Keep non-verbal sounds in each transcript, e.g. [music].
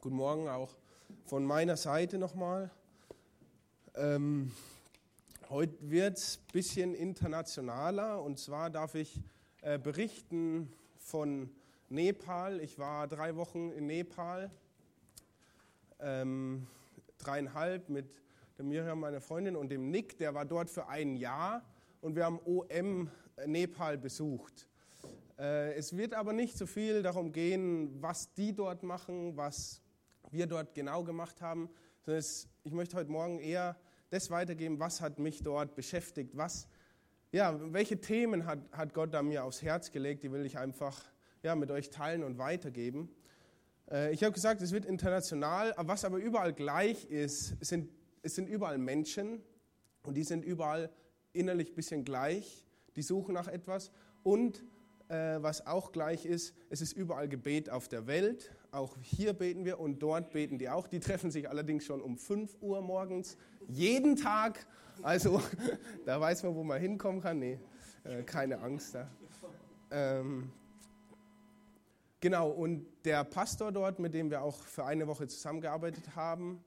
Guten Morgen auch von meiner Seite nochmal. Ähm, heute wird es ein bisschen internationaler und zwar darf ich äh, berichten von Nepal. Ich war drei Wochen in Nepal, ähm, dreieinhalb mit der Miriam, meiner Freundin, und dem Nick, der war dort für ein Jahr und wir haben OM Nepal besucht. Äh, es wird aber nicht so viel darum gehen, was die dort machen, was wir dort genau gemacht haben, sondern es, ich möchte heute Morgen eher das weitergeben, was hat mich dort beschäftigt, was, ja, welche Themen hat, hat Gott da mir aufs Herz gelegt, die will ich einfach ja, mit euch teilen und weitergeben. Äh, ich habe gesagt, es wird international, was aber überall gleich ist, sind, es sind überall Menschen und die sind überall innerlich ein bisschen gleich, die suchen nach etwas und äh, was auch gleich ist, es ist überall Gebet auf der Welt. Auch hier beten wir und dort beten die auch. Die treffen sich allerdings schon um 5 Uhr morgens, jeden Tag. Also [laughs] da weiß man, wo man hinkommen kann. Nee, äh, keine Angst da. Ähm, genau, und der Pastor dort, mit dem wir auch für eine Woche zusammengearbeitet haben,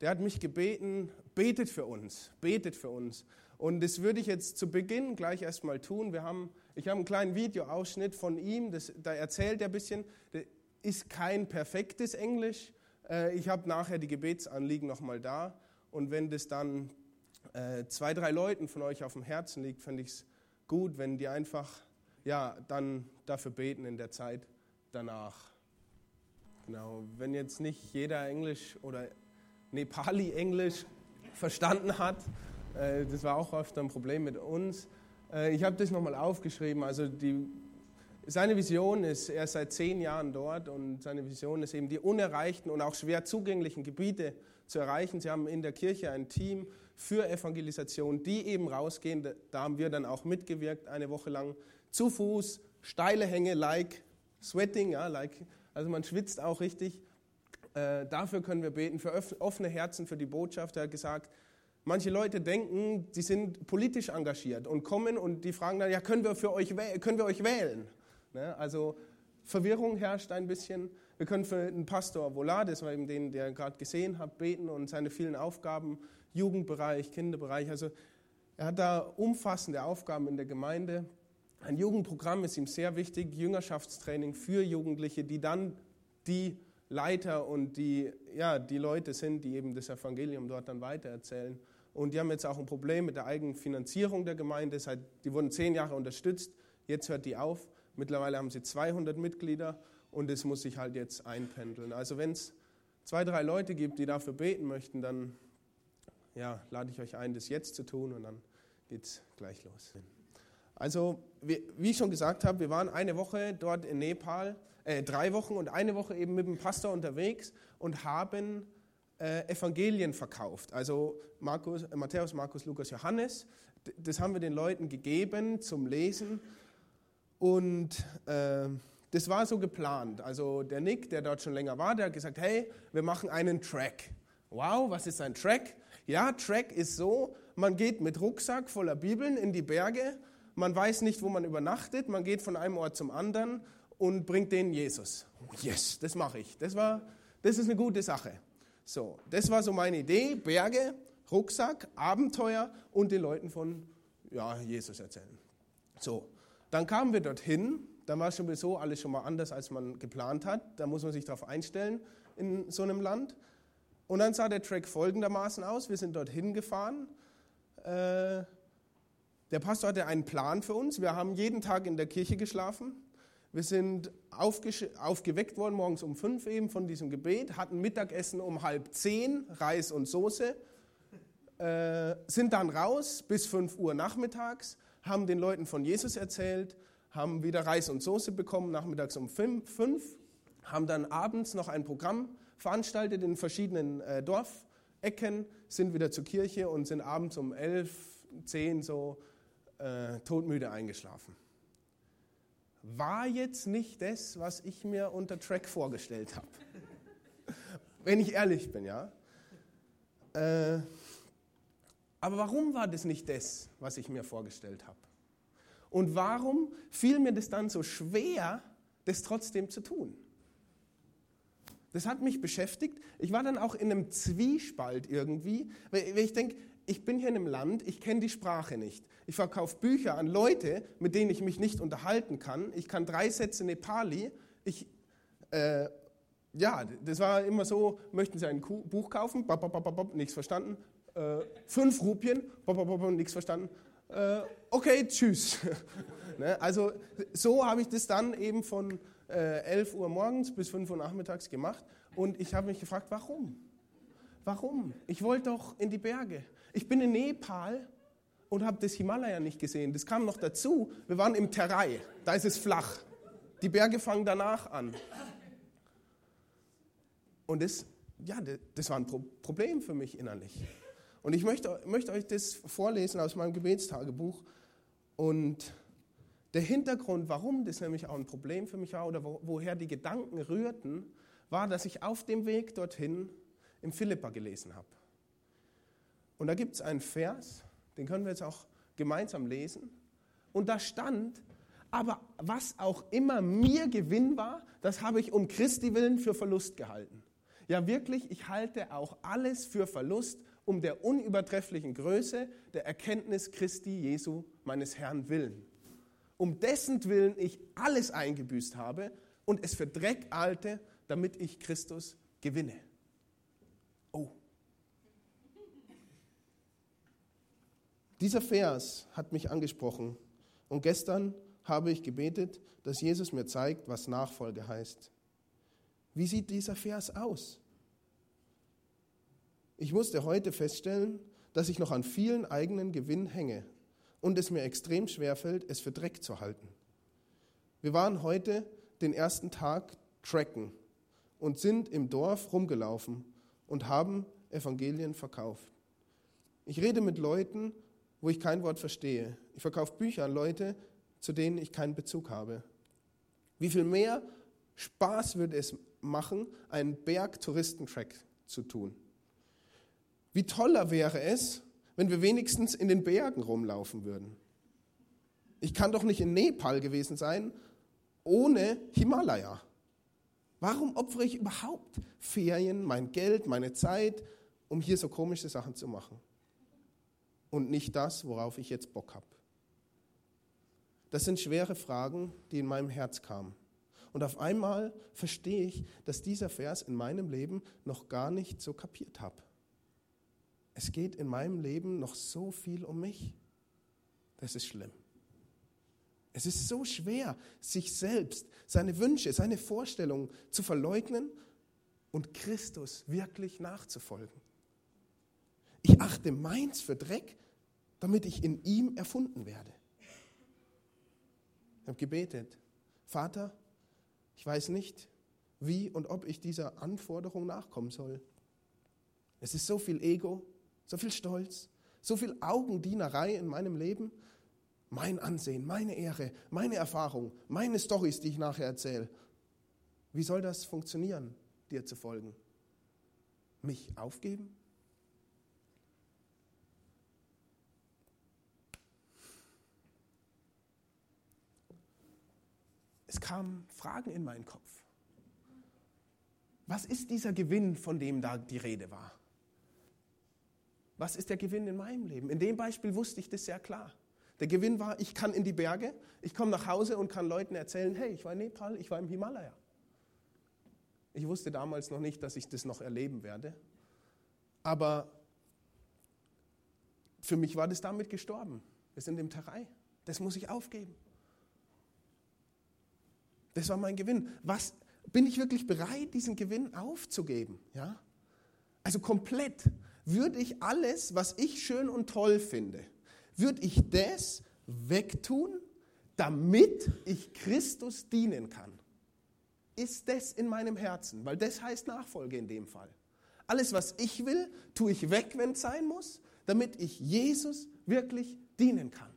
der hat mich gebeten, betet für uns, betet für uns. Und das würde ich jetzt zu Beginn gleich erstmal tun. Wir haben ich habe einen kleinen Videoausschnitt von ihm, das, da erzählt er ein bisschen. Ist kein perfektes Englisch. Äh, ich habe nachher die Gebetsanliegen nochmal da. Und wenn das dann äh, zwei, drei Leuten von euch auf dem Herzen liegt, fände ich es gut, wenn die einfach ja, dann dafür beten in der Zeit danach. Genau, wenn jetzt nicht jeder Englisch oder Nepali-Englisch verstanden hat, äh, das war auch oft ein Problem mit uns, ich habe das nochmal aufgeschrieben. Also die, seine Vision ist, er ist seit zehn Jahren dort und seine Vision ist eben, die unerreichten und auch schwer zugänglichen Gebiete zu erreichen. Sie haben in der Kirche ein Team für Evangelisation, die eben rausgehen. Da haben wir dann auch mitgewirkt, eine Woche lang zu Fuß, steile Hänge, like sweating, ja, like, also man schwitzt auch richtig. Äh, dafür können wir beten, für offene Herzen, für die Botschaft. Er hat gesagt, Manche Leute denken, sie sind politisch engagiert und kommen und die fragen dann, ja, können wir, für euch, können wir euch wählen? Ne? Also Verwirrung herrscht ein bisschen. Wir können für den Pastor Volar, das war eben den, der gerade gesehen habt, beten und seine vielen Aufgaben, Jugendbereich, Kinderbereich. Also er hat da umfassende Aufgaben in der Gemeinde. Ein Jugendprogramm ist ihm sehr wichtig, Jüngerschaftstraining für Jugendliche, die dann die Leiter und die, ja, die Leute sind, die eben das Evangelium dort dann weitererzählen. Und die haben jetzt auch ein Problem mit der eigenen Finanzierung der Gemeinde. Die wurden zehn Jahre unterstützt, jetzt hört die auf. Mittlerweile haben sie 200 Mitglieder und es muss sich halt jetzt einpendeln. Also wenn es zwei, drei Leute gibt, die dafür beten möchten, dann ja, lade ich euch ein, das jetzt zu tun und dann geht es gleich los. Also wie, ich schon gesagt habe, wir waren eine Woche dort in Nepal äh, drei Wochen und eine Woche eben mit dem Pastor unterwegs und haben äh, Evangelien verkauft. Also Markus, äh, Matthäus, Markus, Lukas, Johannes. Das haben wir den Leuten gegeben zum Lesen. Und äh, das war so geplant. Also der Nick, der dort schon länger war, der hat gesagt, hey, wir machen einen Track. Wow, was ist ein Track? Ja, Track ist so, man geht mit Rucksack voller Bibeln in die Berge, man weiß nicht, wo man übernachtet, man geht von einem Ort zum anderen und bringt denen Jesus. Yes, das mache ich. Das, war, das ist eine gute Sache. So, das war so meine Idee. Berge, Rucksack, Abenteuer und den Leuten von ja, Jesus erzählen. So, dann kamen wir dorthin. Dann war schon sowieso alles schon mal anders, als man geplant hat. Da muss man sich darauf einstellen in so einem Land. Und dann sah der Track folgendermaßen aus. Wir sind dorthin gefahren. Äh, der Pastor hatte einen Plan für uns. Wir haben jeden Tag in der Kirche geschlafen. Wir sind aufgeweckt worden morgens um fünf eben von diesem Gebet, hatten Mittagessen um halb zehn, Reis und Soße, äh, sind dann raus bis fünf Uhr nachmittags, haben den Leuten von Jesus erzählt, haben wieder Reis und Soße bekommen, nachmittags um fünf, haben dann abends noch ein Programm veranstaltet in verschiedenen äh, Dorfecken, sind wieder zur Kirche und sind abends um elf, zehn so äh, todmüde eingeschlafen war jetzt nicht das, was ich mir unter Track vorgestellt habe. [laughs] Wenn ich ehrlich bin, ja. Äh, aber warum war das nicht das, was ich mir vorgestellt habe? Und warum fiel mir das dann so schwer, das trotzdem zu tun? Das hat mich beschäftigt. Ich war dann auch in einem Zwiespalt irgendwie, weil ich denke, ich bin hier in einem Land, ich kenne die Sprache nicht. Ich verkaufe Bücher an Leute, mit denen ich mich nicht unterhalten kann. Ich kann drei Sätze Nepali. Ich, äh, ja, das war immer so, möchten Sie ein Buch kaufen? Bop, bop, bop, nichts verstanden. Äh, fünf Rupien, nichts verstanden. Äh, okay, tschüss. [laughs] ne? Also so habe ich das dann eben von äh, 11 Uhr morgens bis 5 Uhr nachmittags gemacht. Und ich habe mich gefragt, warum? Warum? Ich wollte doch in die Berge. Ich bin in Nepal und habe das Himalaya nicht gesehen. Das kam noch dazu. Wir waren im Terai. Da ist es flach. Die Berge fangen danach an. Und das, ja, das war ein Problem für mich innerlich. Und ich möchte, möchte euch das vorlesen aus meinem Gebetstagebuch. Und der Hintergrund, warum das nämlich auch ein Problem für mich war oder wo, woher die Gedanken rührten, war, dass ich auf dem Weg dorthin im Philippa gelesen habe. Und da gibt es einen Vers, den können wir jetzt auch gemeinsam lesen. Und da stand, aber was auch immer mir Gewinn war, das habe ich um Christi willen für Verlust gehalten. Ja wirklich, ich halte auch alles für Verlust um der unübertrefflichen Größe der Erkenntnis Christi Jesu, meines Herrn willen. Um dessen Willen ich alles eingebüßt habe und es für Dreck halte, damit ich Christus gewinne. Oh. Dieser Vers hat mich angesprochen und gestern habe ich gebetet, dass Jesus mir zeigt, was Nachfolge heißt. Wie sieht dieser Vers aus? Ich musste heute feststellen, dass ich noch an vielen eigenen Gewinn hänge und es mir extrem schwer fällt, es für Dreck zu halten. Wir waren heute den ersten Tag tracken und sind im Dorf rumgelaufen und haben Evangelien verkauft. Ich rede mit Leuten, wo ich kein Wort verstehe. Ich verkaufe Bücher an Leute, zu denen ich keinen Bezug habe. Wie viel mehr Spaß würde es machen, einen Berg-Touristentrack zu tun? Wie toller wäre es, wenn wir wenigstens in den Bergen rumlaufen würden. Ich kann doch nicht in Nepal gewesen sein ohne Himalaya. Warum opfere ich überhaupt Ferien, mein Geld, meine Zeit, um hier so komische Sachen zu machen? Und nicht das, worauf ich jetzt Bock habe. Das sind schwere Fragen, die in meinem Herz kamen. Und auf einmal verstehe ich, dass dieser Vers in meinem Leben noch gar nicht so kapiert habe es geht in meinem Leben noch so viel um mich. Das ist schlimm. Es ist so schwer, sich selbst, seine Wünsche, seine Vorstellungen zu verleugnen und Christus wirklich nachzufolgen. Ich achte meins für Dreck, damit ich in ihm erfunden werde. Ich habe gebetet, Vater, ich weiß nicht, wie und ob ich dieser Anforderung nachkommen soll. Es ist so viel Ego, so viel Stolz, so viel Augendienerei in meinem Leben. Mein Ansehen, meine Ehre, meine Erfahrung, meine Stories, die ich nachher erzähle. Wie soll das funktionieren, dir zu folgen? Mich aufgeben? Es kamen Fragen in meinen Kopf. Was ist dieser Gewinn, von dem da die Rede war? Was ist der Gewinn in meinem Leben? In dem Beispiel wusste ich das sehr klar. Der Gewinn war, ich kann in die Berge, ich komme nach Hause und kann Leuten erzählen, hey, ich war in Nepal, ich war im Himalaya. Ich wusste damals noch nicht, dass ich das noch erleben werde. Aber für mich war das damit gestorben. Wir sind im Terrain. Das muss ich aufgeben. Das war mein Gewinn. Was bin ich wirklich bereit, diesen Gewinn aufzugeben? Ja? Also komplett würde ich alles, was ich schön und toll finde, würde ich das wegtun, damit ich Christus dienen kann? Ist das in meinem Herzen? Weil das heißt Nachfolge in dem Fall. Alles, was ich will, tue ich weg, wenn es sein muss, damit ich Jesus wirklich dienen kann.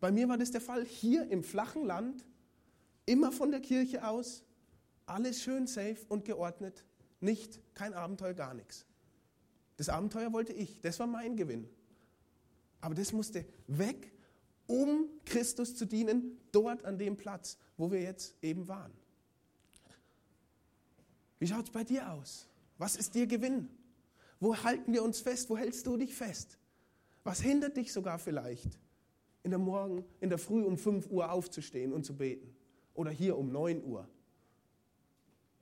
Bei mir war das der Fall hier im flachen Land, immer von der Kirche aus, alles schön safe und geordnet, nicht kein Abenteuer, gar nichts. Das Abenteuer wollte ich, das war mein Gewinn. Aber das musste weg, um Christus zu dienen, dort an dem Platz, wo wir jetzt eben waren. Wie schaut es bei dir aus? Was ist dir Gewinn? Wo halten wir uns fest? Wo hältst du dich fest? Was hindert dich sogar vielleicht, in der Morgen, in der Früh um 5 Uhr aufzustehen und zu beten? Oder hier um 9 Uhr?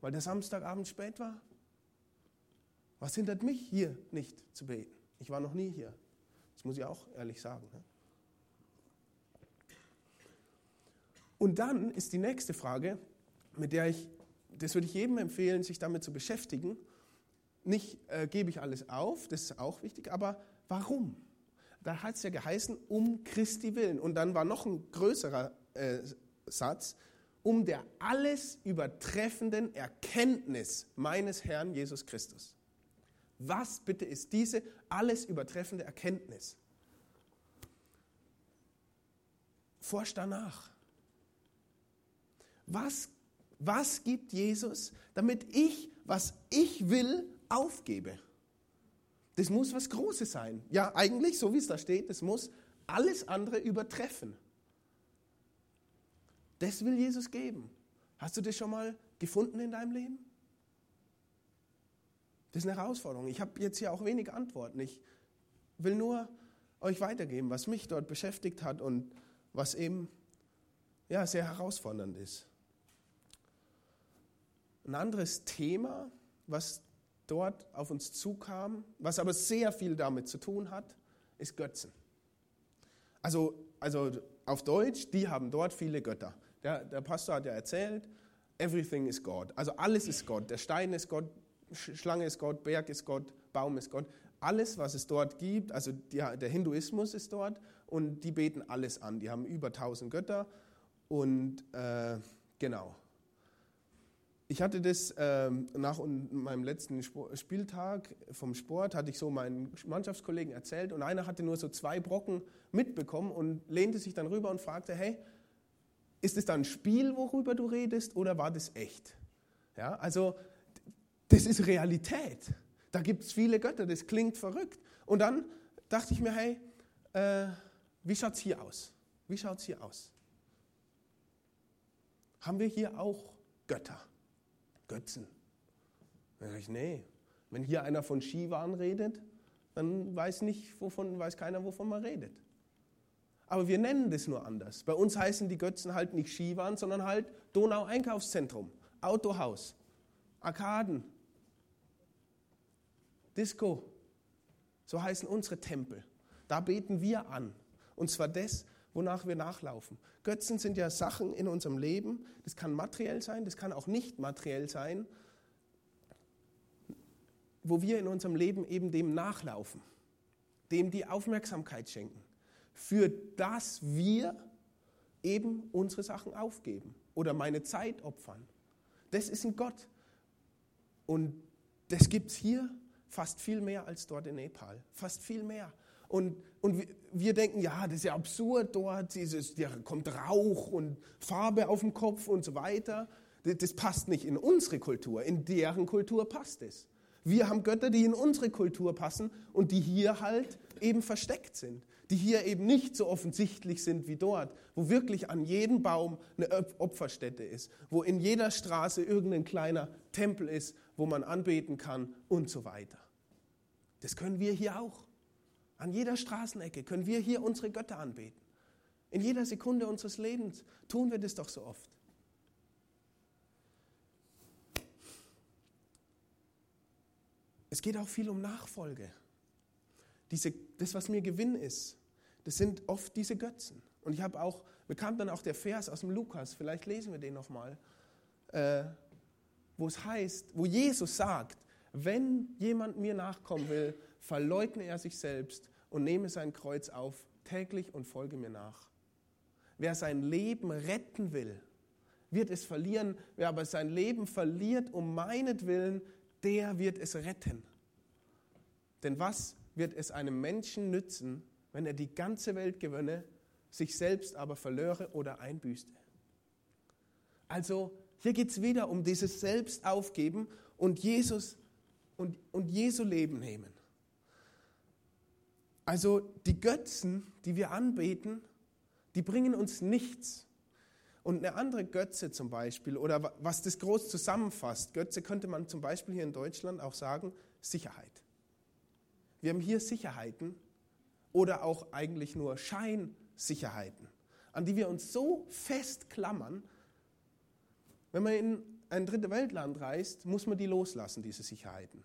Weil der Samstagabend spät war? Was hindert mich hier nicht zu beten? Ich war noch nie hier. Das muss ich auch ehrlich sagen. Ne? Und dann ist die nächste Frage, mit der ich, das würde ich jedem empfehlen, sich damit zu beschäftigen. Nicht äh, gebe ich alles auf, das ist auch wichtig, aber warum? Da hat es ja geheißen, um Christi willen. Und dann war noch ein größerer äh, Satz, um der alles übertreffenden Erkenntnis meines Herrn Jesus Christus. Was bitte ist diese alles übertreffende Erkenntnis? Forsch danach. Was, was gibt Jesus, damit ich, was ich will, aufgebe? Das muss was Großes sein. Ja, eigentlich, so wie es da steht, das muss alles andere übertreffen. Das will Jesus geben. Hast du das schon mal gefunden in deinem Leben? Das ist eine Herausforderung. Ich habe jetzt hier auch wenig Antworten. Ich will nur euch weitergeben, was mich dort beschäftigt hat und was eben ja, sehr herausfordernd ist. Ein anderes Thema, was dort auf uns zukam, was aber sehr viel damit zu tun hat, ist Götzen. Also, also auf Deutsch, die haben dort viele Götter. Der, der Pastor hat ja erzählt, everything is God. Also alles ist Gott. Der Stein ist Gott, Schlange ist Gott, Berg ist Gott, Baum ist Gott. Alles, was es dort gibt, also der Hinduismus ist dort und die beten alles an. Die haben über 1000 Götter und äh, genau. Ich hatte das ähm, nach meinem letzten Spieltag vom Sport, hatte ich so meinen Mannschaftskollegen erzählt und einer hatte nur so zwei Brocken mitbekommen und lehnte sich dann rüber und fragte, hey, ist es da ein Spiel, worüber du redest oder war das echt? Ja, also das ist Realität. Da gibt es viele Götter, das klingt verrückt. Und dann dachte ich mir, hey, äh, wie schaut es hier aus? Wie schaut es hier aus? Haben wir hier auch Götter? Götzen. Dann sage ich, nee, wenn hier einer von Skiwaren redet, dann weiß, nicht, wovon, weiß keiner, wovon man redet. Aber wir nennen das nur anders. Bei uns heißen die Götzen halt nicht Skiwaren, sondern halt Donau-Einkaufszentrum, Autohaus, Arkaden, Disco. So heißen unsere Tempel. Da beten wir an. Und zwar das, wonach wir nachlaufen. Götzen sind ja Sachen in unserem Leben, das kann materiell sein, das kann auch nicht materiell sein, wo wir in unserem Leben eben dem nachlaufen, dem die Aufmerksamkeit schenken, für das wir eben unsere Sachen aufgeben oder meine Zeit opfern. Das ist ein Gott. Und das gibt es hier fast viel mehr als dort in Nepal. Fast viel mehr. Und, und wir denken, ja, das ist ja absurd dort, dieses, da kommt Rauch und Farbe auf dem Kopf und so weiter. Das passt nicht in unsere Kultur, in deren Kultur passt es. Wir haben Götter, die in unsere Kultur passen und die hier halt eben versteckt sind, die hier eben nicht so offensichtlich sind wie dort, wo wirklich an jedem Baum eine Opferstätte ist, wo in jeder Straße irgendein kleiner Tempel ist, wo man anbeten kann und so weiter. Das können wir hier auch. An jeder Straßenecke können wir hier unsere Götter anbeten. In jeder Sekunde unseres Lebens tun wir das doch so oft. Es geht auch viel um Nachfolge. Diese, das, was mir Gewinn ist, das sind oft diese Götzen. Und ich habe auch, bekam dann auch der Vers aus dem Lukas, vielleicht lesen wir den nochmal, äh, wo es heißt, wo Jesus sagt, wenn jemand mir nachkommen will, verleugne er sich selbst und nehme sein Kreuz auf täglich und folge mir nach. Wer sein Leben retten will, wird es verlieren. Wer aber sein Leben verliert um meinetwillen, der wird es retten. Denn was wird es einem Menschen nützen, wenn er die ganze Welt gewönne, sich selbst aber verlöre oder einbüßte? Also hier geht es wieder um dieses Selbstaufgeben und Jesus und, und Jesu Leben nehmen. Also die Götzen, die wir anbeten, die bringen uns nichts. Und eine andere Götze zum Beispiel, oder was das groß zusammenfasst, Götze könnte man zum Beispiel hier in Deutschland auch sagen, Sicherheit. Wir haben hier Sicherheiten oder auch eigentlich nur Scheinsicherheiten, an die wir uns so festklammern. Wenn man in ein dritte Weltland reist, muss man die loslassen, diese Sicherheiten.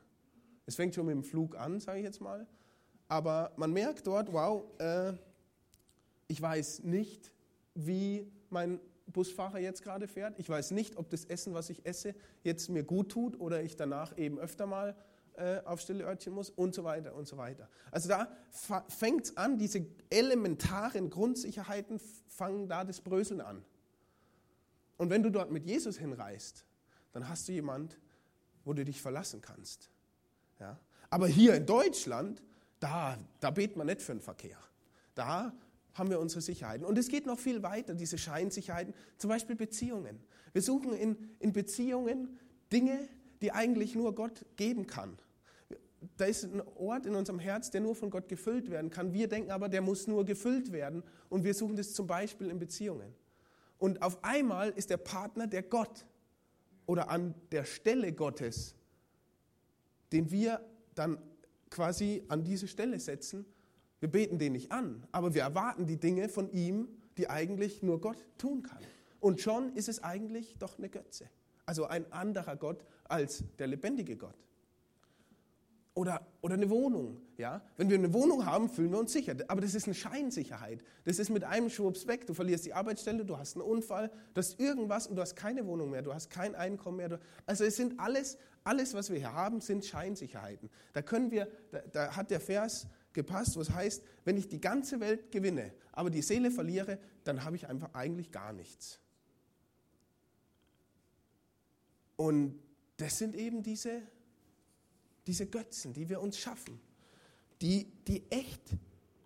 Es fängt schon mit dem Flug an, sage ich jetzt mal. Aber man merkt dort, wow, äh, ich weiß nicht, wie mein Busfahrer jetzt gerade fährt. Ich weiß nicht, ob das Essen, was ich esse, jetzt mir gut tut oder ich danach eben öfter mal äh, auf stille Örtchen muss und so weiter und so weiter. Also da fängt es an, diese elementaren Grundsicherheiten fangen da das Bröseln an. Und wenn du dort mit Jesus hinreist, dann hast du jemand, wo du dich verlassen kannst. Ja? Aber hier in Deutschland, da, da betet man nicht für den Verkehr. Da haben wir unsere Sicherheiten. Und es geht noch viel weiter, diese Scheinsicherheiten, zum Beispiel Beziehungen. Wir suchen in, in Beziehungen Dinge, die eigentlich nur Gott geben kann. Da ist ein Ort in unserem Herz, der nur von Gott gefüllt werden kann. Wir denken aber, der muss nur gefüllt werden. Und wir suchen das zum Beispiel in Beziehungen. Und auf einmal ist der Partner der Gott oder an der Stelle Gottes, den wir dann quasi an diese Stelle setzen. Wir beten den nicht an, aber wir erwarten die Dinge von ihm, die eigentlich nur Gott tun kann. Und schon ist es eigentlich doch eine Götze. Also ein anderer Gott als der lebendige Gott. Oder, oder eine Wohnung. Ja? Wenn wir eine Wohnung haben, fühlen wir uns sicher. Aber das ist eine Scheinsicherheit. Das ist mit einem Schwupps weg. Du verlierst die Arbeitsstelle, du hast einen Unfall, du hast irgendwas und du hast keine Wohnung mehr, du hast kein Einkommen mehr. Also es sind alles, alles, was wir hier haben, sind Scheinsicherheiten. Da können wir, da, da hat der Vers gepasst, was heißt, wenn ich die ganze Welt gewinne, aber die Seele verliere, dann habe ich einfach eigentlich gar nichts. Und das sind eben diese diese Götzen, die wir uns schaffen, die, die echt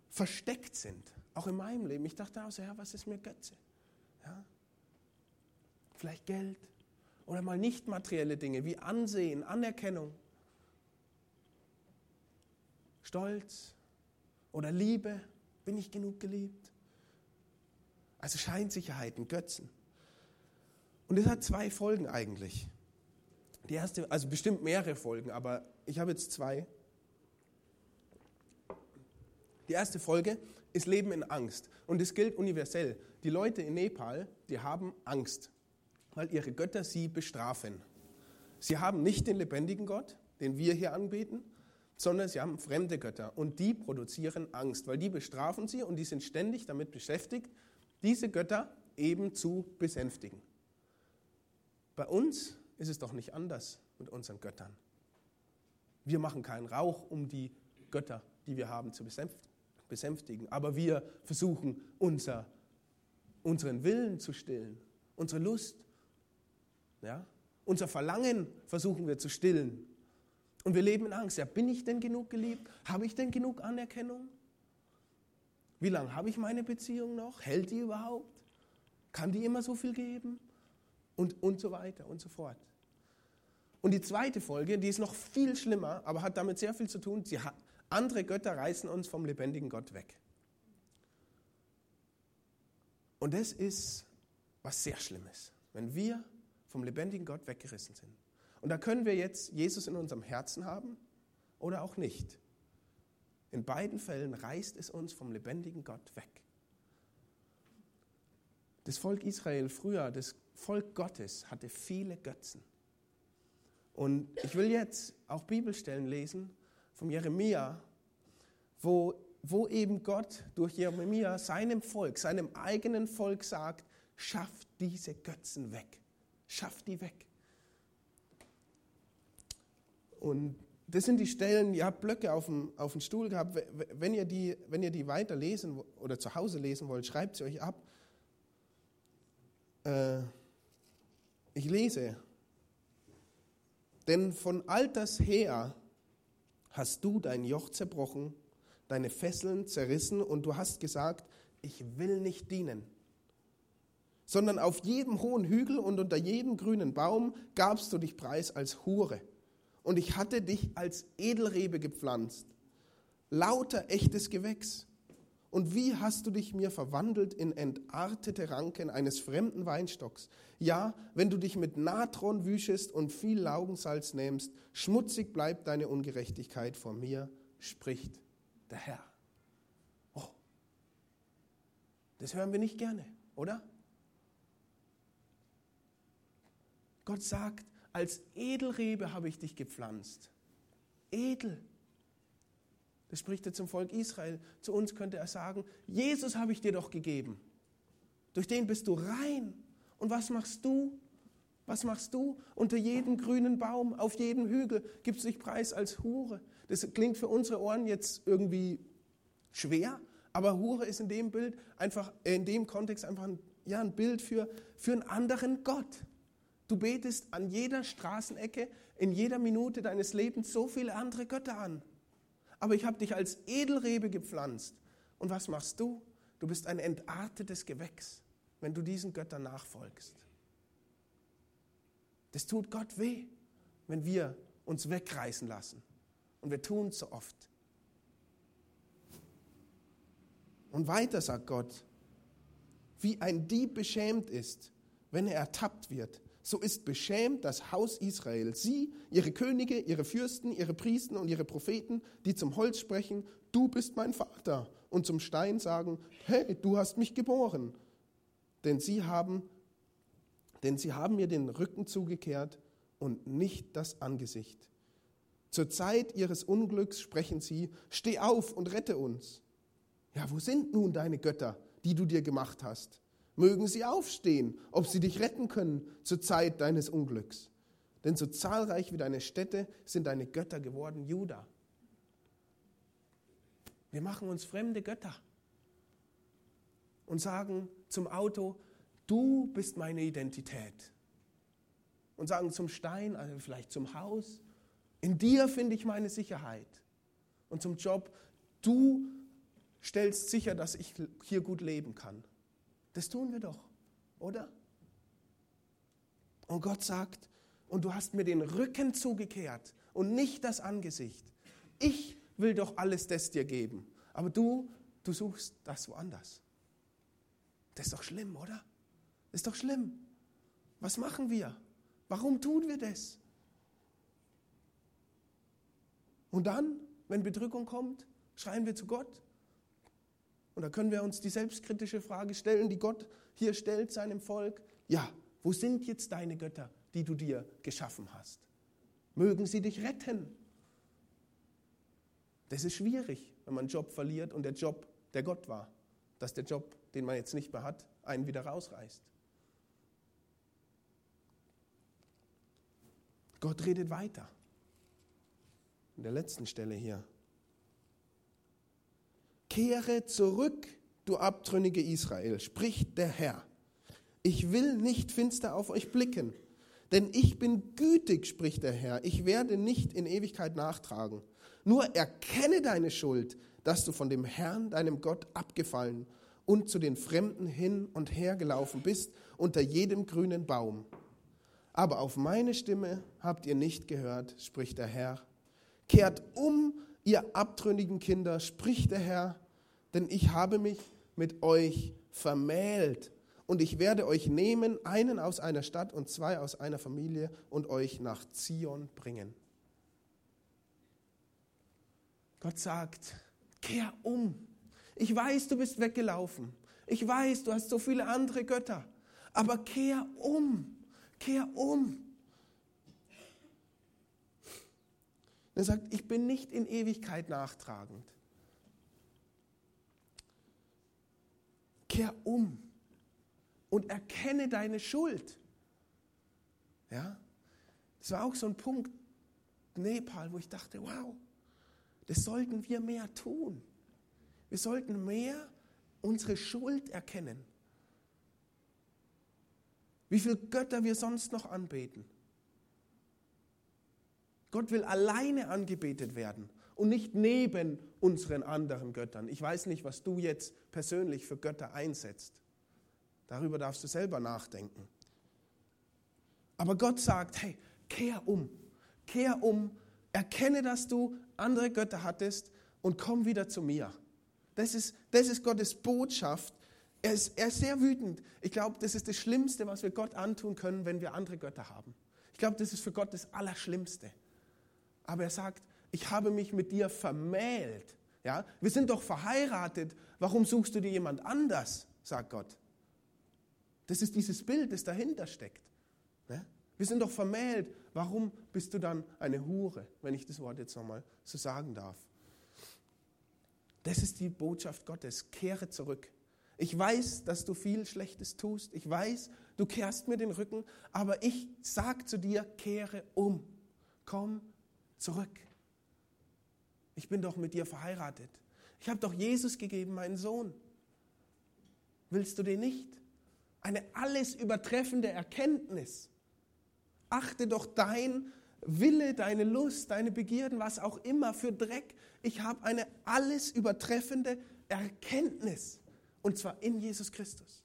versteckt sind, auch in meinem Leben. Ich dachte auch so, ja, was ist mir Götze? Ja? Vielleicht Geld oder mal nicht materielle Dinge wie Ansehen, Anerkennung, Stolz oder Liebe. Bin ich genug geliebt? Also Scheinsicherheiten, Götzen. Und es hat zwei Folgen eigentlich. Die erste, also bestimmt mehrere Folgen, aber ich habe jetzt zwei. Die erste Folge ist Leben in Angst. Und es gilt universell. Die Leute in Nepal, die haben Angst, weil ihre Götter sie bestrafen. Sie haben nicht den lebendigen Gott, den wir hier anbeten, sondern sie haben fremde Götter. Und die produzieren Angst, weil die bestrafen sie und die sind ständig damit beschäftigt, diese Götter eben zu besänftigen. Bei uns ist es doch nicht anders mit unseren Göttern. Wir machen keinen Rauch, um die Götter, die wir haben, zu besänftigen. Aber wir versuchen, unser, unseren Willen zu stillen, unsere Lust, ja? unser Verlangen versuchen wir zu stillen. Und wir leben in Angst. Ja, bin ich denn genug geliebt? Habe ich denn genug Anerkennung? Wie lange habe ich meine Beziehung noch? Hält die überhaupt? Kann die immer so viel geben? Und, und so weiter und so fort. Und die zweite Folge, die ist noch viel schlimmer, aber hat damit sehr viel zu tun. Sie hat, andere Götter reißen uns vom lebendigen Gott weg. Und das ist was sehr Schlimmes, wenn wir vom lebendigen Gott weggerissen sind. Und da können wir jetzt Jesus in unserem Herzen haben oder auch nicht. In beiden Fällen reißt es uns vom lebendigen Gott weg. Das Volk Israel früher, das Volk Gottes, hatte viele Götzen. Und ich will jetzt auch Bibelstellen lesen vom Jeremia, wo, wo eben Gott durch Jeremia seinem Volk, seinem eigenen Volk sagt, schafft diese Götzen weg. Schafft die weg. Und das sind die Stellen, ihr habt Blöcke auf dem, auf dem Stuhl gehabt. Wenn ihr, die, wenn ihr die weiter lesen oder zu Hause lesen wollt, schreibt sie euch ab. Äh, ich lese denn von alters her hast du dein Joch zerbrochen, deine Fesseln zerrissen und du hast gesagt, ich will nicht dienen. Sondern auf jedem hohen Hügel und unter jedem grünen Baum gabst du dich preis als Hure. Und ich hatte dich als Edelrebe gepflanzt, lauter echtes Gewächs. Und wie hast du dich mir verwandelt in entartete Ranken eines fremden Weinstocks? Ja, wenn du dich mit Natron wüschest und viel Laugensalz nimmst, schmutzig bleibt deine Ungerechtigkeit vor mir, spricht der Herr. Oh, das hören wir nicht gerne, oder? Gott sagt, als Edelrebe habe ich dich gepflanzt. Edel. Das spricht er zum Volk Israel. Zu uns könnte er sagen, Jesus habe ich dir doch gegeben. Durch den bist du rein. Und was machst du? Was machst du? Unter jedem grünen Baum, auf jedem Hügel gibst du dich preis als Hure. Das klingt für unsere Ohren jetzt irgendwie schwer, aber Hure ist in dem Bild einfach, in dem Kontext einfach ein, ja, ein Bild für, für einen anderen Gott. Du betest an jeder Straßenecke, in jeder Minute deines Lebens so viele andere Götter an aber ich habe dich als Edelrebe gepflanzt. Und was machst du? Du bist ein entartetes Gewächs, wenn du diesen Göttern nachfolgst. Das tut Gott weh, wenn wir uns wegreißen lassen. Und wir tun es so oft. Und weiter sagt Gott, wie ein Dieb beschämt ist, wenn er ertappt wird, so ist beschämt das Haus Israel, sie, ihre Könige, ihre Fürsten, ihre Priester und ihre Propheten, die zum Holz sprechen, du bist mein Vater, und zum Stein sagen, hey, du hast mich geboren. Denn sie haben, denn sie haben mir den Rücken zugekehrt und nicht das Angesicht. Zur Zeit ihres Unglücks sprechen sie, steh auf und rette uns. Ja, wo sind nun deine Götter, die du dir gemacht hast? Mögen sie aufstehen, ob sie dich retten können zur Zeit deines Unglücks. Denn so zahlreich wie deine Städte sind deine Götter geworden, Juda. Wir machen uns fremde Götter und sagen zum Auto, du bist meine Identität. Und sagen zum Stein, also vielleicht zum Haus, in dir finde ich meine Sicherheit. Und zum Job, du stellst sicher, dass ich hier gut leben kann. Das tun wir doch, oder? Und Gott sagt, und du hast mir den Rücken zugekehrt und nicht das Angesicht. Ich will doch alles das dir geben, aber du, du suchst das woanders. Das ist doch schlimm, oder? Das ist doch schlimm. Was machen wir? Warum tun wir das? Und dann, wenn Bedrückung kommt, schreien wir zu Gott und da können wir uns die selbstkritische Frage stellen, die Gott hier stellt seinem Volk. Ja, wo sind jetzt deine Götter, die du dir geschaffen hast? Mögen sie dich retten? Das ist schwierig, wenn man einen Job verliert und der Job der Gott war, dass der Job, den man jetzt nicht mehr hat, einen wieder rausreißt. Gott redet weiter. In der letzten Stelle hier. Kehre zurück, du abtrünnige Israel, spricht der Herr. Ich will nicht finster auf euch blicken, denn ich bin gütig, spricht der Herr. Ich werde nicht in Ewigkeit nachtragen. Nur erkenne deine Schuld, dass du von dem Herrn, deinem Gott, abgefallen und zu den Fremden hin und her gelaufen bist unter jedem grünen Baum. Aber auf meine Stimme habt ihr nicht gehört, spricht der Herr. Kehrt um, ihr abtrünnigen Kinder, spricht der Herr, denn ich habe mich mit euch vermählt und ich werde euch nehmen, einen aus einer Stadt und zwei aus einer Familie und euch nach Zion bringen. Gott sagt, kehr um. Ich weiß, du bist weggelaufen. Ich weiß, du hast so viele andere Götter. Aber kehr um. Kehr um. Er sagt, ich bin nicht in Ewigkeit nachtragend. Kehr um und erkenne deine Schuld. Ja, das war auch so ein Punkt, Nepal, wo ich dachte, wow, das sollten wir mehr tun. Wir sollten mehr unsere Schuld erkennen. Wie viele Götter wir sonst noch anbeten. Gott will alleine angebetet werden und nicht neben unseren anderen Göttern. Ich weiß nicht, was du jetzt persönlich für Götter einsetzt. Darüber darfst du selber nachdenken. Aber Gott sagt, hey, kehr um, kehr um, erkenne, dass du andere Götter hattest und komm wieder zu mir. Das ist, das ist Gottes Botschaft. Er ist, er ist sehr wütend. Ich glaube, das ist das Schlimmste, was wir Gott antun können, wenn wir andere Götter haben. Ich glaube, das ist für Gott das Allerschlimmste. Aber er sagt, ich habe mich mit dir vermählt. Ja? Wir sind doch verheiratet. Warum suchst du dir jemand anders? sagt Gott. Das ist dieses Bild, das dahinter steckt. Ne? Wir sind doch vermählt. Warum bist du dann eine Hure, wenn ich das Wort jetzt nochmal so sagen darf? Das ist die Botschaft Gottes. Kehre zurück. Ich weiß, dass du viel Schlechtes tust. Ich weiß, du kehrst mir den Rücken. Aber ich sage zu dir, kehre um. Komm zurück. Ich bin doch mit dir verheiratet. Ich habe doch Jesus gegeben, meinen Sohn. Willst du den nicht? Eine alles übertreffende Erkenntnis. Achte doch dein Wille, deine Lust, deine Begierden, was auch immer für Dreck. Ich habe eine alles übertreffende Erkenntnis. Und zwar in Jesus Christus.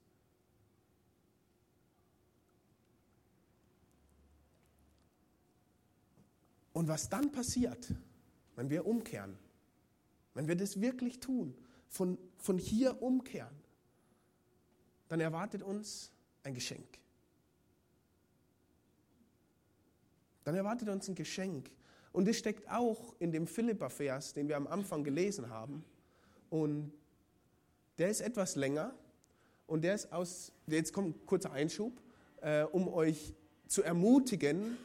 Und was dann passiert, wenn wir umkehren, wenn wir das wirklich tun, von, von hier umkehren, dann erwartet uns ein Geschenk. Dann erwartet uns ein Geschenk. Und das steckt auch in dem Philippa-Vers, den wir am Anfang gelesen haben. Und der ist etwas länger und der ist aus, jetzt kommt ein kurzer Einschub, äh, um euch zu ermutigen,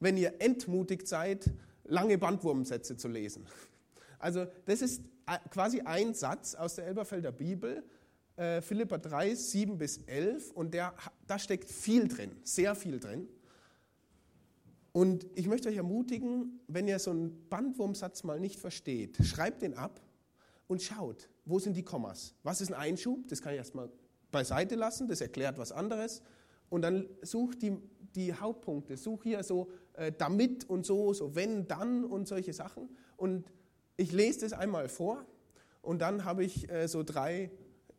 wenn ihr entmutigt seid, lange Bandwurmsätze zu lesen. Also das ist äh, quasi ein Satz aus der Elberfelder Bibel, äh, Philippa 3, 7 bis 11 und der, da steckt viel drin, sehr viel drin. Und ich möchte euch ermutigen, wenn ihr so einen Bandwurmsatz mal nicht versteht, schreibt den ab und schaut, wo sind die Kommas? Was ist ein Einschub? Das kann ich erstmal beiseite lassen, das erklärt was anderes. Und dann such die, die Hauptpunkte, such hier so äh, damit und so, so wenn, dann und solche Sachen. Und ich lese das einmal vor und dann habe ich äh, so drei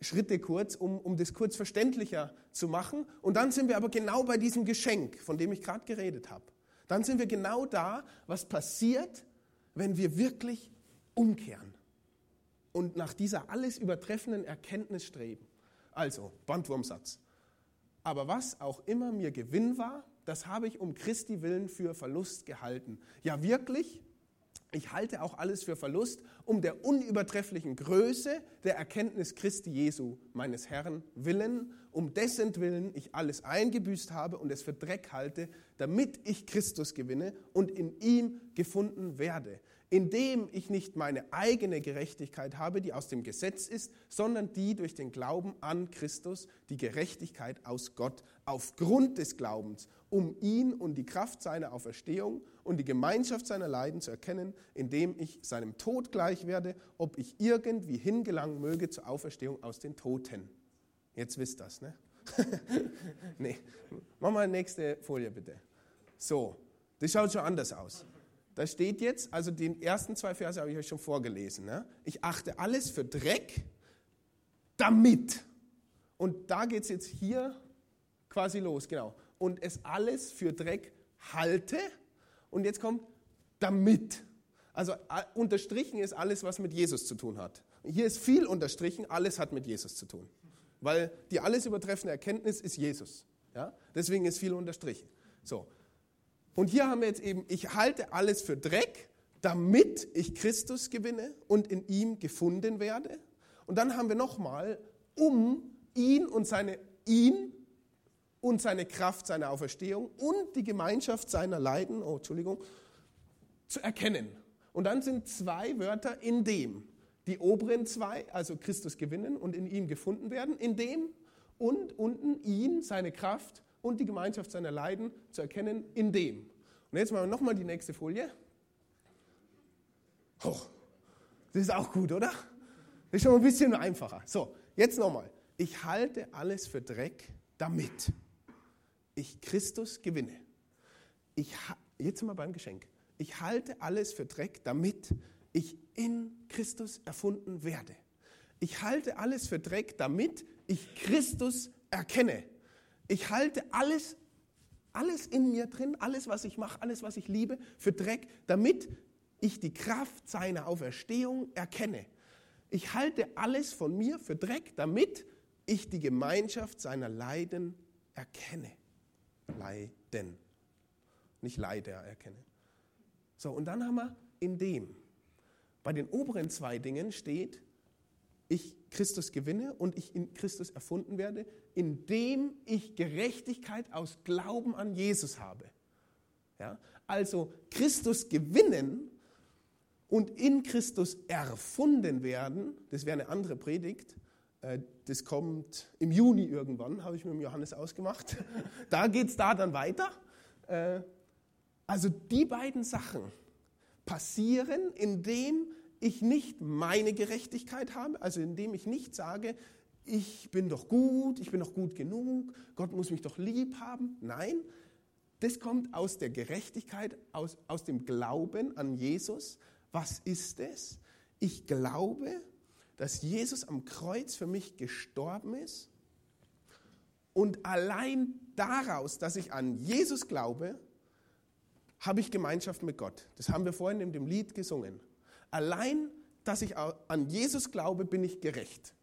Schritte kurz, um, um das kurz verständlicher zu machen. Und dann sind wir aber genau bei diesem Geschenk, von dem ich gerade geredet habe. Dann sind wir genau da, was passiert, wenn wir wirklich umkehren und nach dieser alles übertreffenden Erkenntnis streben. Also, Bandwurmsatz. Aber was auch immer mir Gewinn war, das habe ich um Christi willen für Verlust gehalten. Ja, wirklich? Ich halte auch alles für Verlust, um der unübertrefflichen Größe der Erkenntnis Christi Jesu, meines Herrn, willen, um dessen Willen ich alles eingebüßt habe und es für Dreck halte, damit ich Christus gewinne und in ihm gefunden werde indem ich nicht meine eigene Gerechtigkeit habe, die aus dem Gesetz ist, sondern die durch den Glauben an Christus, die Gerechtigkeit aus Gott, aufgrund des Glaubens, um ihn und die Kraft seiner Auferstehung und die Gemeinschaft seiner Leiden zu erkennen, indem ich seinem Tod gleich werde, ob ich irgendwie hingelangen möge zur Auferstehung aus den Toten. Jetzt wisst das, ne? [laughs] nee. Mach mal nächste Folie bitte. So, das schaut schon anders aus. Da steht jetzt, also die ersten zwei Verse habe ich euch schon vorgelesen. Ne? Ich achte alles für Dreck, damit. Und da geht es jetzt hier quasi los, genau. Und es alles für Dreck halte. Und jetzt kommt damit. Also unterstrichen ist alles, was mit Jesus zu tun hat. Hier ist viel unterstrichen, alles hat mit Jesus zu tun. Weil die alles übertreffende Erkenntnis ist Jesus. Ja? Deswegen ist viel unterstrichen. So, und hier haben wir jetzt eben, ich halte alles für Dreck, damit ich Christus gewinne und in ihm gefunden werde. Und dann haben wir nochmal, um ihn und seine, ihn und seine Kraft seiner Auferstehung und die Gemeinschaft seiner Leiden, oh, Entschuldigung, zu erkennen. Und dann sind zwei Wörter in dem. Die oberen zwei, also Christus gewinnen und in ihm gefunden werden, in dem und unten ihn, seine Kraft und die Gemeinschaft seiner Leiden zu erkennen in dem. Und jetzt machen wir nochmal die nächste Folie. Oh, das ist auch gut, oder? Das ist schon ein bisschen einfacher. So, jetzt nochmal. Ich halte alles für Dreck, damit ich Christus gewinne. Ich, jetzt sind wir beim Geschenk. Ich halte alles für Dreck, damit ich in Christus erfunden werde. Ich halte alles für Dreck, damit ich Christus erkenne. Ich halte alles, alles in mir drin, alles, was ich mache, alles, was ich liebe, für Dreck, damit ich die Kraft seiner Auferstehung erkenne. Ich halte alles von mir für Dreck, damit ich die Gemeinschaft seiner Leiden erkenne. Leiden. Nicht Leider erkenne. So, und dann haben wir in dem. Bei den oberen zwei Dingen steht, ich Christus gewinne und ich in Christus erfunden werde, indem ich Gerechtigkeit aus Glauben an Jesus habe. Ja? Also Christus gewinnen und in Christus erfunden werden, das wäre eine andere Predigt, äh, das kommt im Juni irgendwann, habe ich mit dem Johannes ausgemacht. [laughs] Da geht es da dann weiter. Äh, also die beiden Sachen passieren, indem ich nicht meine Gerechtigkeit habe, also indem ich nicht sage, ich bin doch gut, ich bin doch gut genug, Gott muss mich doch lieb haben. Nein, das kommt aus der Gerechtigkeit, aus, aus dem Glauben an Jesus. Was ist es? Ich glaube, dass Jesus am Kreuz für mich gestorben ist und allein daraus, dass ich an Jesus glaube, habe ich Gemeinschaft mit Gott. Das haben wir vorhin in dem Lied gesungen. Allein, dass ich an Jesus glaube, bin ich gerecht.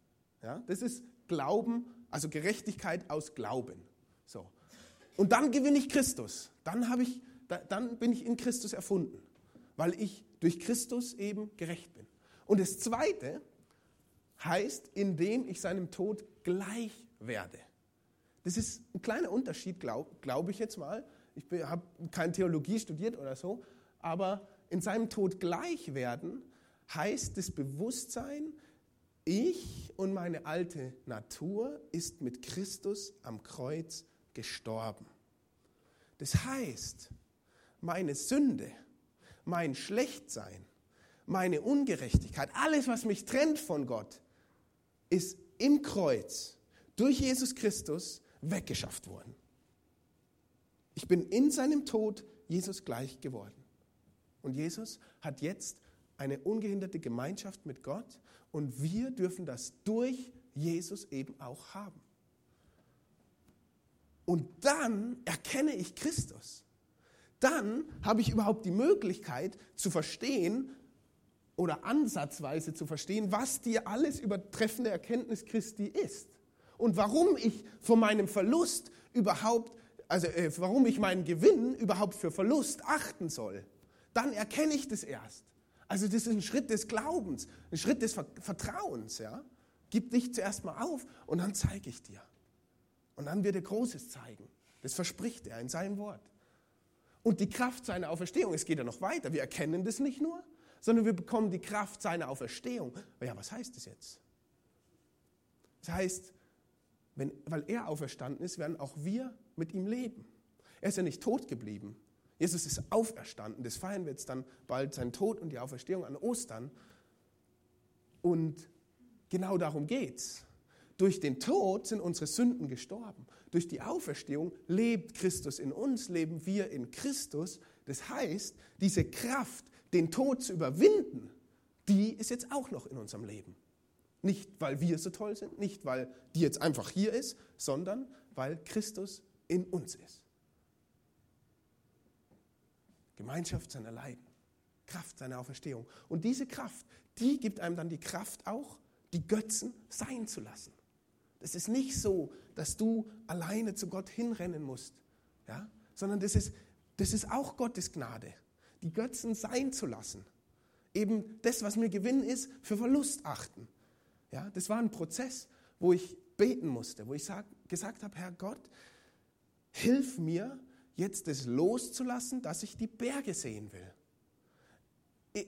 Ja, das ist Glauben, also Gerechtigkeit aus Glauben. So. Und dann gewinne ich Christus. Dann, ich, dann bin ich in Christus erfunden, weil ich durch Christus eben gerecht bin. Und das Zweite heißt, indem ich seinem Tod gleich werde. Das ist ein kleiner Unterschied, glaube glaub ich jetzt mal. Ich habe keine Theologie studiert oder so, aber in seinem Tod gleich werden heißt das Bewusstsein, ich und meine alte Natur ist mit Christus am Kreuz gestorben. Das heißt, meine Sünde, mein Schlechtsein, meine Ungerechtigkeit, alles, was mich trennt von Gott, ist im Kreuz durch Jesus Christus weggeschafft worden. Ich bin in seinem Tod Jesus gleich geworden. Und Jesus hat jetzt eine ungehinderte Gemeinschaft mit Gott und wir dürfen das durch Jesus eben auch haben. Und dann erkenne ich Christus. Dann habe ich überhaupt die Möglichkeit zu verstehen oder ansatzweise zu verstehen, was die alles übertreffende Erkenntnis Christi ist. Und warum ich von meinem Verlust überhaupt, also äh, warum ich meinen Gewinn überhaupt für Verlust achten soll. Dann erkenne ich das erst. Also das ist ein Schritt des Glaubens, ein Schritt des Vertrauens. Ja? Gib dich zuerst mal auf und dann zeige ich dir. Und dann wird er Großes zeigen. Das verspricht er in seinem Wort. Und die Kraft seiner Auferstehung, es geht ja noch weiter. Wir erkennen das nicht nur, sondern wir bekommen die Kraft seiner Auferstehung. Ja, was heißt das jetzt? Das heißt, wenn, weil er auferstanden ist, werden auch wir mit ihm leben. Er ist ja nicht tot geblieben. Jesus ist auferstanden. Das feiern wir jetzt dann bald, sein Tod und die Auferstehung an Ostern. Und genau darum geht es. Durch den Tod sind unsere Sünden gestorben. Durch die Auferstehung lebt Christus in uns, leben wir in Christus. Das heißt, diese Kraft, den Tod zu überwinden, die ist jetzt auch noch in unserem Leben. Nicht, weil wir so toll sind, nicht, weil die jetzt einfach hier ist, sondern weil Christus in uns ist. Gemeinschaft seiner Leiden, Kraft seiner Auferstehung. Und diese Kraft, die gibt einem dann die Kraft auch, die Götzen sein zu lassen. Es ist nicht so, dass du alleine zu Gott hinrennen musst, ja? sondern das ist, das ist auch Gottes Gnade, die Götzen sein zu lassen. Eben das, was mir Gewinn ist, für Verlust achten. Ja? Das war ein Prozess, wo ich beten musste, wo ich sag, gesagt habe, Herr Gott, hilf mir, jetzt das loszulassen, dass ich die Berge sehen will.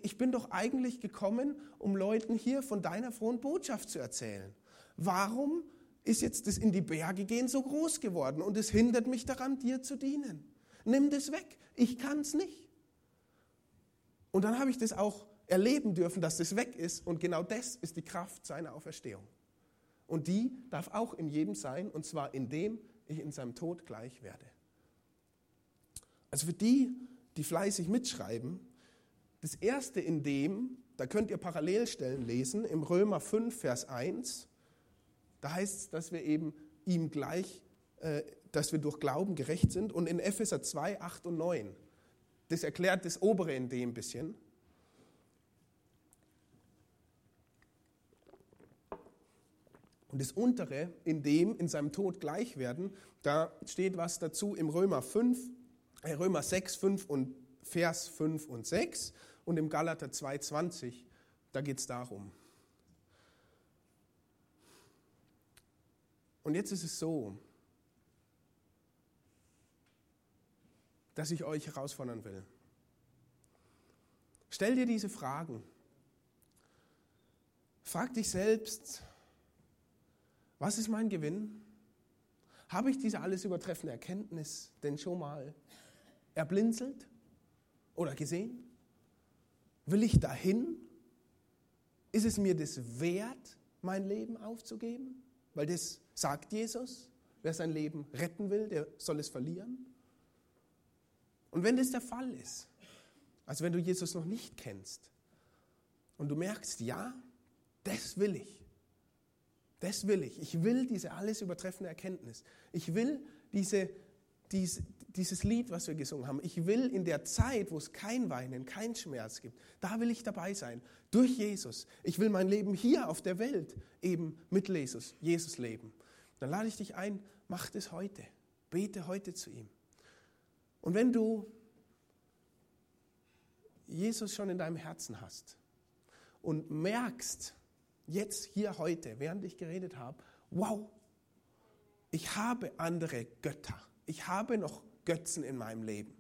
Ich bin doch eigentlich gekommen, um Leuten hier von deiner frohen Botschaft zu erzählen. Warum ist jetzt das in die Berge gehen so groß geworden und es hindert mich daran, dir zu dienen. Nimm das weg. Ich kann es nicht. Und dann habe ich das auch erleben dürfen, dass das weg ist und genau das ist die Kraft seiner Auferstehung. Und die darf auch in jedem sein und zwar indem ich in seinem Tod gleich werde. Also für die, die fleißig mitschreiben, das erste in dem, da könnt ihr Parallelstellen lesen, im Römer 5, Vers 1, da heißt es, dass wir eben ihm gleich, äh, dass wir durch Glauben gerecht sind. Und in Epheser 2, 8 und 9, das erklärt das obere in dem ein bisschen. Und das untere, in dem in seinem Tod gleich werden, da steht was dazu im Römer 5, äh, Römer 6, 5 und Vers 5 und 6 und im Galater 2, 20, da geht es darum. Und jetzt ist es so, dass ich euch herausfordern will. Stell dir diese Fragen. Frag dich selbst, was ist mein Gewinn? Habe ich diese alles übertreffende Erkenntnis denn schon mal erblinzelt oder gesehen? Will ich dahin? Ist es mir das wert, mein Leben aufzugeben? Weil das sagt Jesus. Wer sein Leben retten will, der soll es verlieren. Und wenn das der Fall ist, also wenn du Jesus noch nicht kennst und du merkst, ja, das will ich, das will ich, ich will diese alles übertreffende Erkenntnis, ich will diese, diese, dieses Lied, was wir gesungen haben, ich will in der Zeit, wo es kein Weinen, kein Schmerz gibt, da will ich dabei sein, durch Jesus. Ich will mein Leben hier auf der Welt eben mit Jesus, Jesus leben. Dann lade ich dich ein, mach das heute. Bete heute zu ihm. Und wenn du Jesus schon in deinem Herzen hast und merkst, jetzt hier heute, während ich geredet habe, wow, ich habe andere Götter. Ich habe noch Götzen in meinem Leben.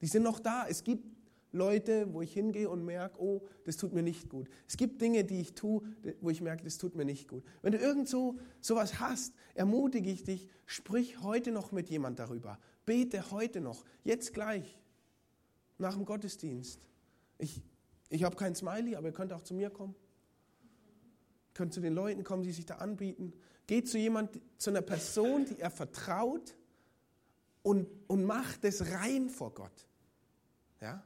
Die sind noch da. Es gibt Leute, wo ich hingehe und merke, oh, das tut mir nicht gut. Es gibt Dinge, die ich tue, wo ich merke, das tut mir nicht gut. Wenn du irgend so sowas hast, ermutige ich dich, sprich heute noch mit jemand darüber. Bete heute noch, jetzt gleich, nach dem Gottesdienst. Ich, ich habe kein Smiley, aber ihr könnt auch zu mir kommen. Ihr könnt zu den Leuten kommen, die sich da anbieten. Geht zu jemand, zu einer Person, die er vertraut und, und macht es rein vor Gott. Ja?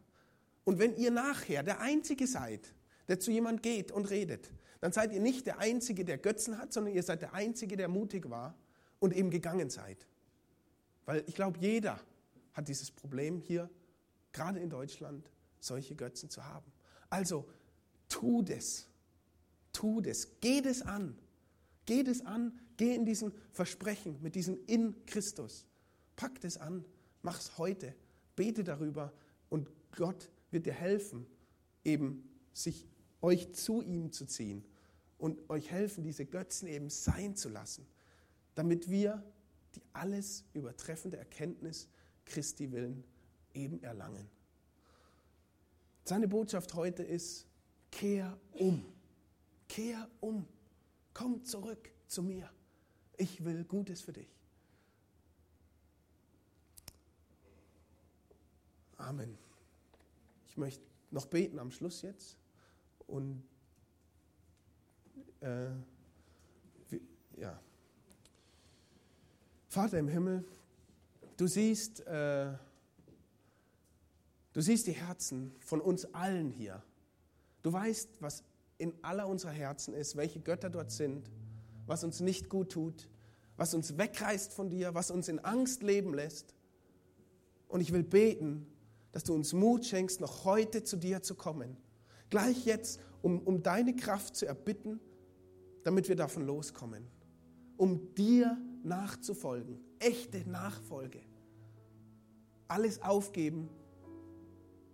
Und wenn ihr nachher der Einzige seid, der zu jemand geht und redet, dann seid ihr nicht der Einzige, der Götzen hat, sondern ihr seid der Einzige, der mutig war und eben gegangen seid. Weil ich glaube, jeder hat dieses Problem hier, gerade in Deutschland, solche Götzen zu haben. Also tu das, tu das, geh das an, geh das an, geh in diesen Versprechen, mit diesem in Christus. Pack das an, mach's heute, bete darüber und Gott wird dir helfen, eben sich euch zu ihm zu ziehen und euch helfen, diese Götzen eben sein zu lassen, damit wir die alles übertreffende Erkenntnis Christi willen eben erlangen. Seine Botschaft heute ist, kehr um, kehr um, komm zurück zu mir. Ich will Gutes für dich. Amen. Ich möchte noch beten am Schluss jetzt. Und äh, ja. Vater im Himmel, du siehst, äh, du siehst die Herzen von uns allen hier. Du weißt, was in aller unserer Herzen ist, welche Götter dort sind, was uns nicht gut tut, was uns wegreißt von dir, was uns in Angst leben lässt. Und ich will beten, dass du uns Mut schenkst, noch heute zu dir zu kommen. Gleich jetzt, um, um deine Kraft zu erbitten, damit wir davon loskommen. Um dir nachzufolgen. Echte Nachfolge. Alles aufgeben,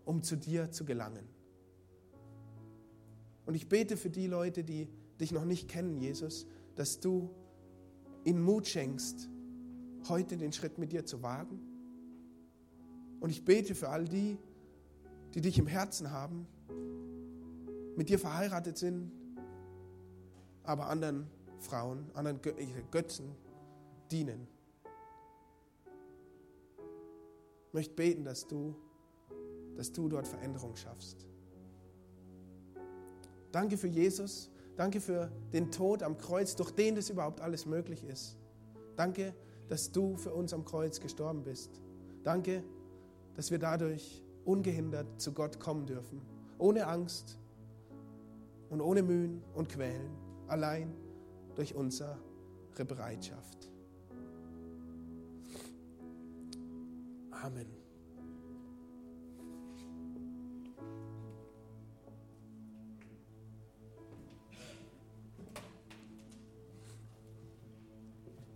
um zu dir zu gelangen. Und ich bete für die Leute, die dich noch nicht kennen, Jesus, dass du ihnen Mut schenkst, heute den Schritt mit dir zu wagen und ich bete für all die, die dich im Herzen haben, mit dir verheiratet sind, aber anderen Frauen, anderen Götzen dienen. Ich möchte beten, dass du, dass du dort Veränderung schaffst. Danke für Jesus. Danke für den Tod am Kreuz, durch den das überhaupt alles möglich ist. Danke, dass du für uns am Kreuz gestorben bist. Danke, dass wir dadurch ungehindert zu Gott kommen dürfen, ohne Angst und ohne Mühen und Quälen, allein durch unsere Bereitschaft. Amen.